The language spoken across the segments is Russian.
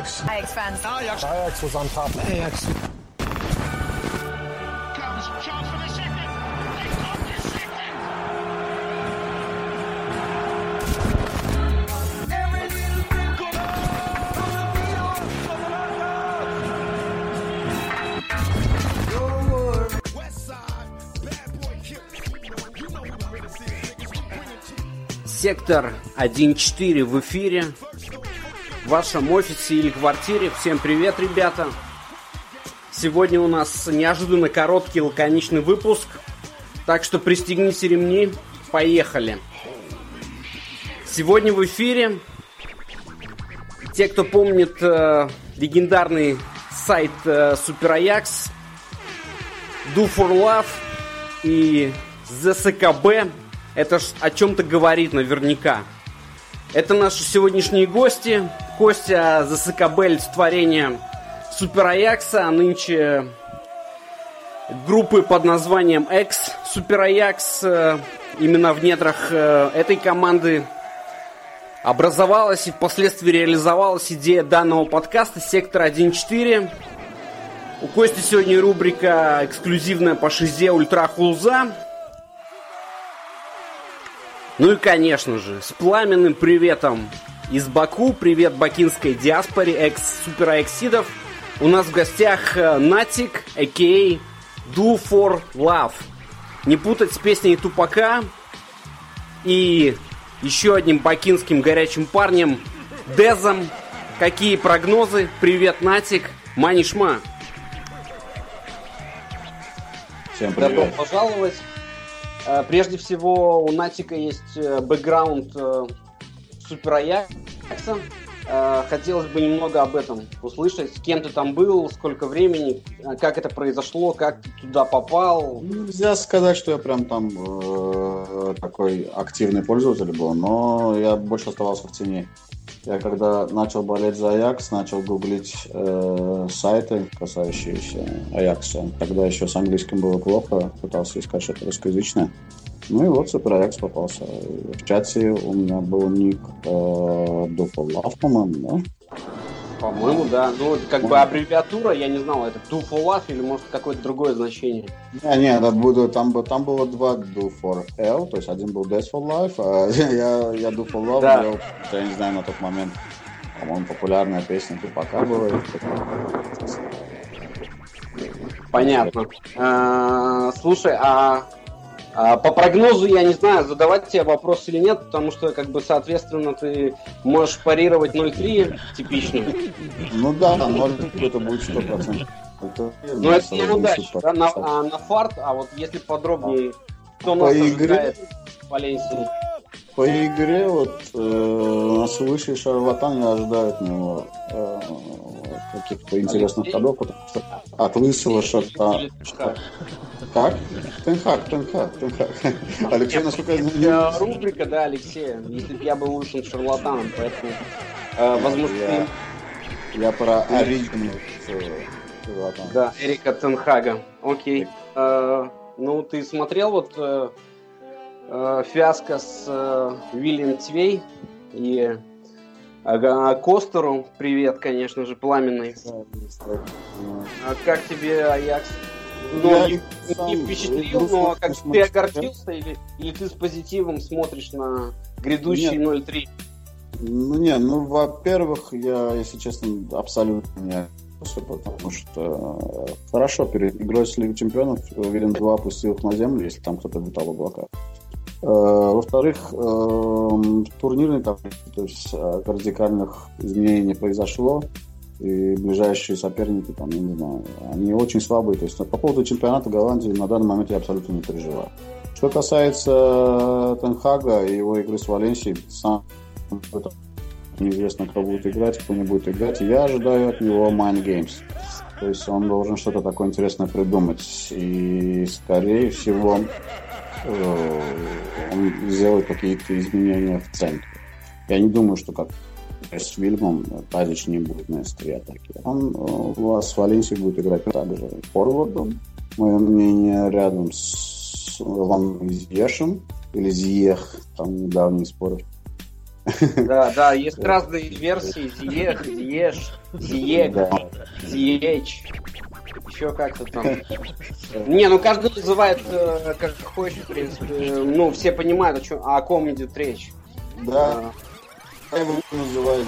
Ajax. Ajax fans. Ajax. Ajax was on top. Ajax. Сектор 1.4 в эфире. Вашем офисе или квартире. Всем привет, ребята. Сегодня у нас неожиданно короткий лаконичный выпуск. Так что пристегните ремни. Поехали. Сегодня в эфире те, кто помнит э, легендарный сайт э, Super Ajax, Do for Love и ЗСКБ, это ж о чем-то говорит наверняка. Это наши сегодняшние гости. Костя ЗСКБ олицетворение Супер Аякса, а нынче группы под названием X Супер Аякс. э, Именно в недрах э, этой команды образовалась и впоследствии реализовалась идея данного подкаста «Сектор 1.4». У Кости сегодня рубрика эксклюзивная по шизе Ультра Хулза. Ну и, конечно же, с пламенным приветом из Баку, привет бакинской диаспоре, экс-супераэксидов. У нас в гостях э, Натик, а.к.а. Do for Love. Не путать с песней Тупака и еще одним бакинским горячим парнем Дезом. Какие прогнозы? Привет, Натик. מה נשמע. Всем Добро привет. пожаловать. Э, Прежде всего, у Натика есть э, бэкграунд э, Супер Аякса. Хотелось бы немного об этом услышать. С кем ты там был, сколько времени, как это произошло, как ты туда попал. Нельзя сказать, что я прям там э, такой активный пользователь был, но я больше оставался в тени. Я когда начал болеть за Аякс, начал гуглить э, сайты, касающиеся Аякса. Тогда еще с английским было плохо, пытался искать что-то русскоязычное. Ну и вот Супер Аякс попался. В чате у меня был ник э, Love, по-моему, да? По-моему, да. Ну, как бы аббревиатура, я не знал, это Do for Love или может какое-то другое значение. Не, не, это буду, там, там было два Do for L, то есть один был Death for Life, а я, я Do for Love Да. делал, я не знаю, на тот момент, по-моему, популярная песня Тупака была. Понятно. А, Слушай, а по прогнозу я не знаю, задавать тебе вопрос или нет, потому что, как бы, соответственно, ты можешь парировать 0.3 типично. Ну да, ноль это будет 100%. Это, Но это не удача, да, на, а на фарт, а вот если подробнее, кто По нас игре? ожидает Валенсии? По игре вот э, нас высший шарлатан я ожидаю от него э, каких-то интересных Алексей? ходов, потому что от лысого Тенхак? Как? Тенхак, Тенхак, Тенхак. Алексей, насколько я знаю, Э, Рубрика, да, Алексея, если бы я был лучшим шарлатаном, поэтому, э, возможно, Я- ты Я про оригинал. шарлатан. Да, Эрика Тенхага. Окей. Э, ну, ты смотрел вот э, э, фиаско с э, Уильям Твей и э, Костеру. Привет, конечно же, пламенный. А как тебе Аякс? Ну, Я не, сам не впечатлил, игру но как ты огорчился или, или ты с позитивом смотришь на грядущий Нет. 0-3? Ну, не, ну, во-первых, я, если честно, абсолютно не относился, потому что э, хорошо, перед игрой с Лигой Чемпионов Вилен 2 опустил их на землю, если там кто-то витал в облаках. Э, Во-вторых, э, в турнирной таблице, то есть э, радикальных изменений не произошло, и ближайшие соперники, там, я не знаю, они очень слабые. То есть по поводу чемпионата Голландии на данный момент я абсолютно не переживаю. Что касается Тенхага и его игры с Валенсией, сам неизвестно, кто будет играть, кто не будет играть. Я ожидаю от него Mind Games. То есть он должен что-то такое интересное придумать. И, скорее всего, он сделает какие-то изменения в центре. Я не думаю, что как с Вильмом Тазич не будет на острие атаки. Он э, у вас с Валенсией будет играть также форвардом. Мое мнение рядом с Ван Зьешем или Зиех, там недавние споры. Да, да, есть разные версии. Зиех, Зиеш, Зиек, Зиеч. Еще как-то там. Не, ну каждый называет э, как хочет, в принципе. Ну, все понимают, о, чем, о ком идет речь. Да. Я его называю.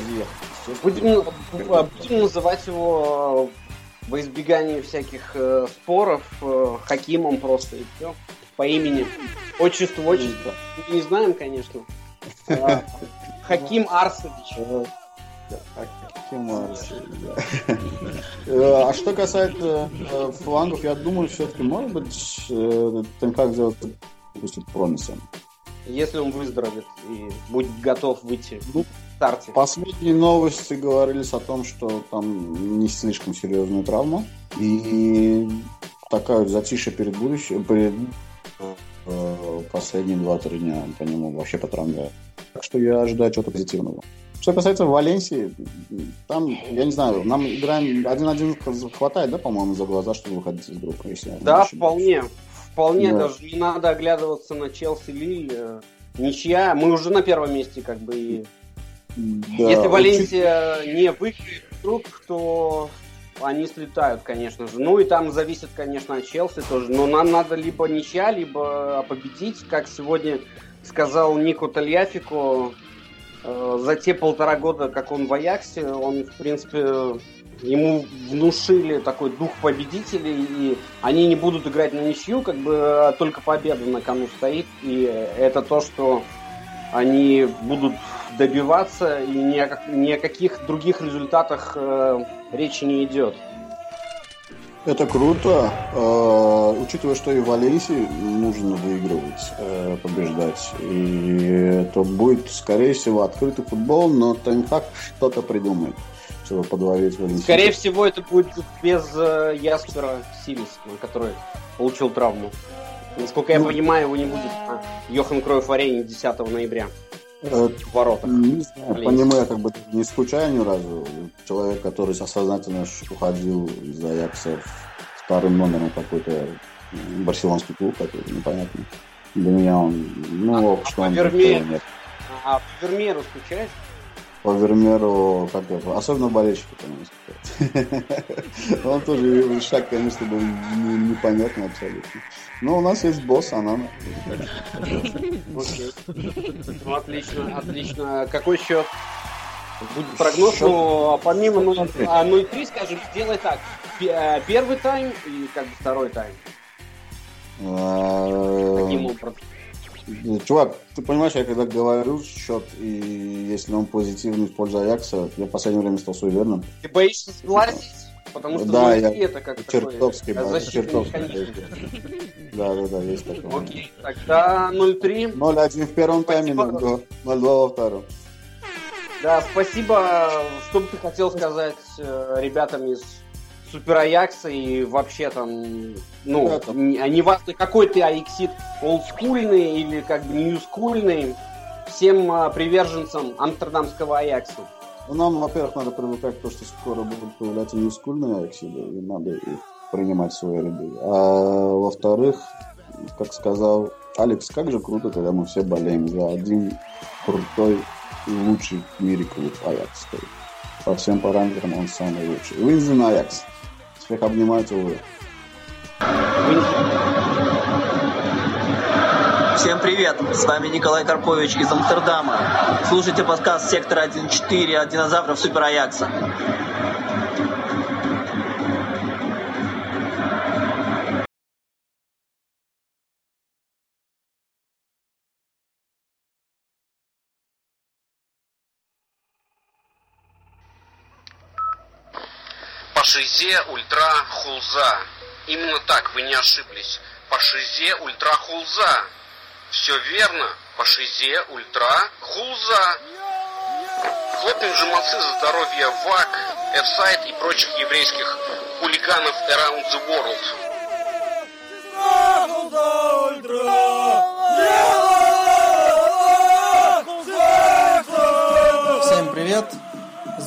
Будем, будем называть его во избегание всяких э, споров э, Хакимом просто и все. По имени. Отчеству, отчество. Мы не знаем, конечно. Хаким Арсович. Да. Э, А что касается э, флангов, я думаю, все-таки, может быть, э, Тенхак сделает выпустит Промиса. Если он выздоровеет и будет готов выйти Ну, в старте. Последние новости говорились о том, что там не слишком серьезная травма. И такая затишье перед будущим, перед последние 2-3 дня по нему вообще по травме. Так что я ожидаю чего-то позитивного. Что касается Валенсии, там, я не знаю, нам играем один-один хватает, да, по-моему, за глаза, чтобы выходить из группы, если Да, вполне. Вполне Да. даже не надо оглядываться на Челси Лиль. э, Ничья. Мы уже на первом месте, как бы. И... Да, Если Валенсия не выиграет круг, то они слетают, конечно же. Ну и там зависит, конечно, от Челси тоже. Но нам надо либо ничья, либо победить, как сегодня сказал Нико Тольяфико. Э, За те полтора года, как он в Аяксе, он, в принципе, ему внушили такой дух победителей, и они не будут играть на ничью, как бы а только победа на кону стоит, и это то, что они будут добиваться, и ни о, ни о каких других результатах э, речи не идет. Это круто, э, учитывая, что и в Валенсии нужно выигрывать, э, побеждать. И это будет, скорее всего, открытый футбол, но Тенхак что-то придумает, чтобы подловить Валенсию. Скорее всего, это будет без э, Яспера Силисона, который получил травму. Насколько я Ну. понимаю, его не будет на Йохан Кроев арене 10 ноября в воротах. Не знаю, по нему я как бы не скучаю ни разу. Человек, который осознательно ш- уходил из Аякса вторым номером какой-то барселонский клуб, который непонятно. Для меня он, ну, что он... Вермеер. А по скучаешь? По Вермеру, как это, особенно болельщики, конечно. Он тоже шаг, конечно, был не- непонятный абсолютно. Но у нас есть босс, она... Ну, отлично, отлично. Какой счет? Будет прогноз, ну, а помимо 0 а 0-3, скажем, сделай так. Э, Первый тайм и как бы второй тайм. Каким э, образом? Чувак, ты понимаешь, я когда говорю счет, и если он позитивный в пользу Аякса, я в последнее время стал суеверным. Ты боишься сглазить? Потому что Да, 0-3 я это как чертовски такой чертовски. Да, да, да, есть такое. Окей, тогда 0-3. 0-1 в первом тайме, Спасибо. 0-2 0-2 во втором. Да, спасибо. Что бы ты хотел сказать э, ребятам из Супер Аякса и вообще там, ну, Да, там- не, а какой ты Аяксит, олдскульный или как бы ньюскульный, всем а, приверженцам амстердамского Аякса. Ну, нам, во-первых, надо привыкать к тому, что скоро будут появляться нескульные Аяксиды, и надо их принимать в свои ряды. А во-вторых, как сказал Алекс, как же круто, когда мы все болеем за один крутой и лучший в мире клуб Аякс. стоит. По всем параметрам он самый лучший. Винзен Аякс. Всех обнимаю, целую. Всем привет! С вами Николай Карпович из Амстердама. Слушайте подкаст «Сектор 1.4» от динозавров Супер Аякса. По шизе ультра хулза. Именно так, вы не ошиблись. По шизе ультра хулза. Все верно. По шизе ультра хулза. Хлопнем же молодцы за здоровье ВАК, F-сайт и прочих еврейских хулиганов around the world. Всем привет!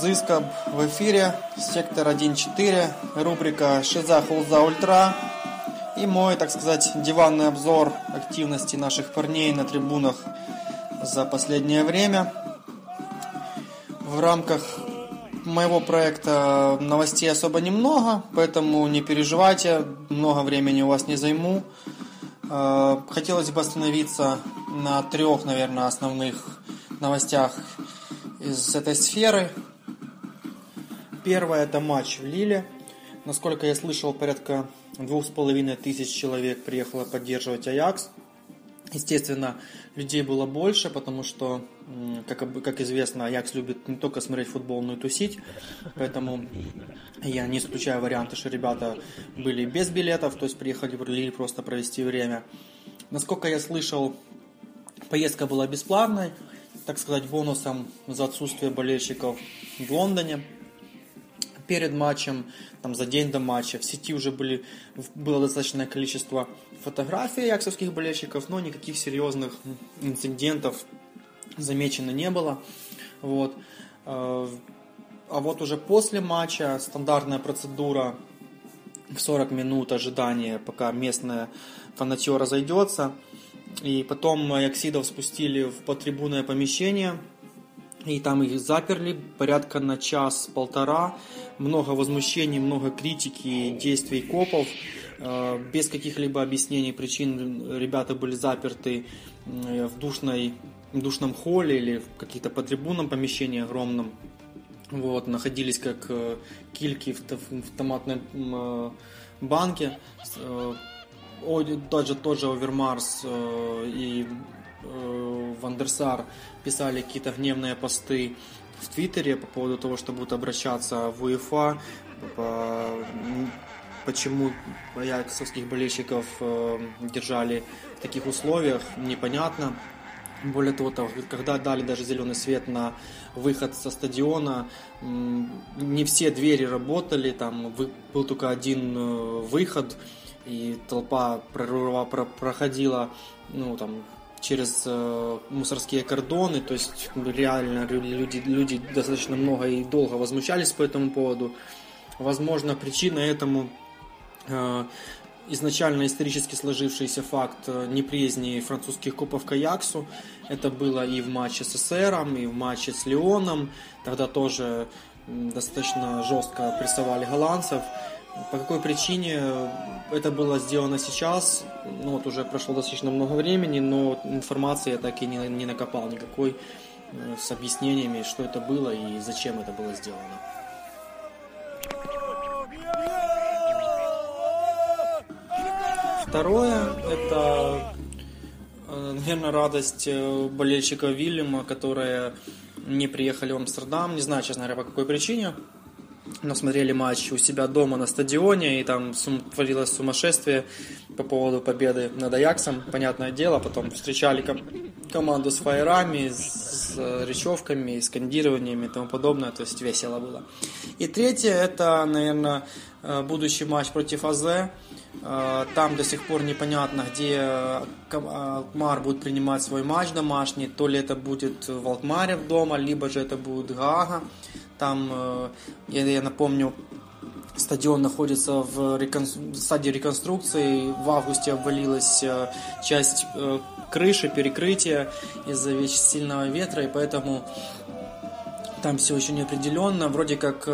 Зыскоб в эфире, сектор 1.4, рубрика Шиза Хулза Ультра и мой, так сказать, диванный обзор активности наших парней на трибунах за последнее время. в рамках моего проекта новостей особо немного, поэтому не переживайте, много времени у вас не займу. Э, хотелось бы остановиться на трех, наверное, основных новостях из этой сферы. Первое – это матч в Лиле. Насколько я слышал, порядка двух с половиной тысяч человек приехало поддерживать Аякс. Естественно, людей было больше, потому что, как, как известно, Аякс любит не только смотреть футбол, но и тусить. Поэтому я не исключаю варианты, что ребята были без билетов, то есть приехали в Лиль просто провести время. Насколько я слышал, поездка была бесплатной, так сказать, бонусом за отсутствие болельщиков в Лондоне перед матчем, там за день до матча. В сети уже были, было достаточное количество фотографий яксовских болельщиков, но никаких серьезных инцидентов замечено не было. Вот. Э, а вот уже после матча стандартная процедура в 40 минут ожидания, пока местная фанатье разойдется. И потом Яксидов спустили в потрибунное помещение, и там их заперли порядка на час-полтора много возмущений, много критики действий копов. Э, без каких-либо объяснений причин ребята были заперты в душной, в душном холле или в каких-то по трибунам помещении огромном. Вот, находились как э, кильки в, в томатной э, банке. Тот же, тот же Овермарс и Вандерсар писали какие-то гневные посты в Твиттере по поводу того, что будут обращаться в УЕФА, по, почему аяксовских болельщиков э, держали в таких условиях, непонятно. Более того, когда дали даже зеленый свет на выход со стадиона, не все двери работали, там был только один э, выход, и толпа проходила ну, там, через э, мусорские кордоны, то есть реально люди, люди достаточно много и долго возмущались по этому поводу. Возможно, причина этому э, изначально исторически сложившийся факт э, неприязни французских копов к Аяксу. Это было и в матче с СССРом, и в матче с Леоном. Тогда тоже достаточно жестко прессовали голландцев. По какой причине это было сделано сейчас? Ну вот уже прошло достаточно много времени, но информации я так и не, не накопал никакой э, с объяснениями, что это было и зачем это было сделано. Второе – это, э, наверное, радость э, болельщика Вильяма, которые не приехали в Амстердам. Не знаю, честно говоря, по какой причине но смотрели матч у себя дома на стадионе, и там творилось сумасшествие по поводу победы над Аяксом, понятное дело. Потом встречали ком- команду с фаерами, с, с речевками, скандированиями и тому подобное, то есть весело было. И третье, это, наверное, э, будущий матч против АЗ. Э, там до сих пор непонятно, где Алкмар будет принимать свой матч домашний. То ли это будет в Алкмаре дома, либо же это будет Гага. Там, э, я, напомню, стадион находится в рекон... стадии реконструкции. В августе обвалилась э, часть э, крыши, перекрытия из-за сильного ветра, и поэтому там все еще не определенно. Вроде как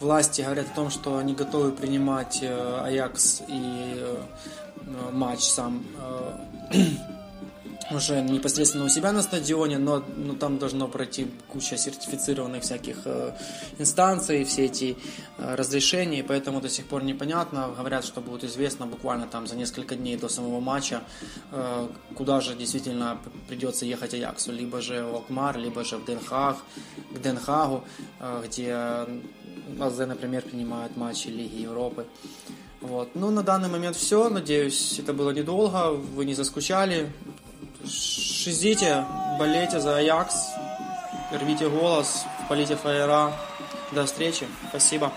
власти говорят о том, что они готовы принимать Аякс и матч сам уже непосредственно у себя на стадионе, но, но там должно пройти куча сертифицированных всяких э, инстанций, все эти э, разрешения, поэтому до сих пор непонятно. Говорят, что будет известно буквально там за несколько дней до самого матча, э, куда же действительно придется ехать Аяксу, либо же в Алкмар, либо же в Денхаг, к Денхагу, э, где АЗ, например, принимает матчи Лиги Европы. Вот. Ну, на данный момент все. Надеюсь, это было недолго. Вы не заскучали. Шизите, болейте за Аякс, рвите голос, полите фаера. До встречи. Спасибо.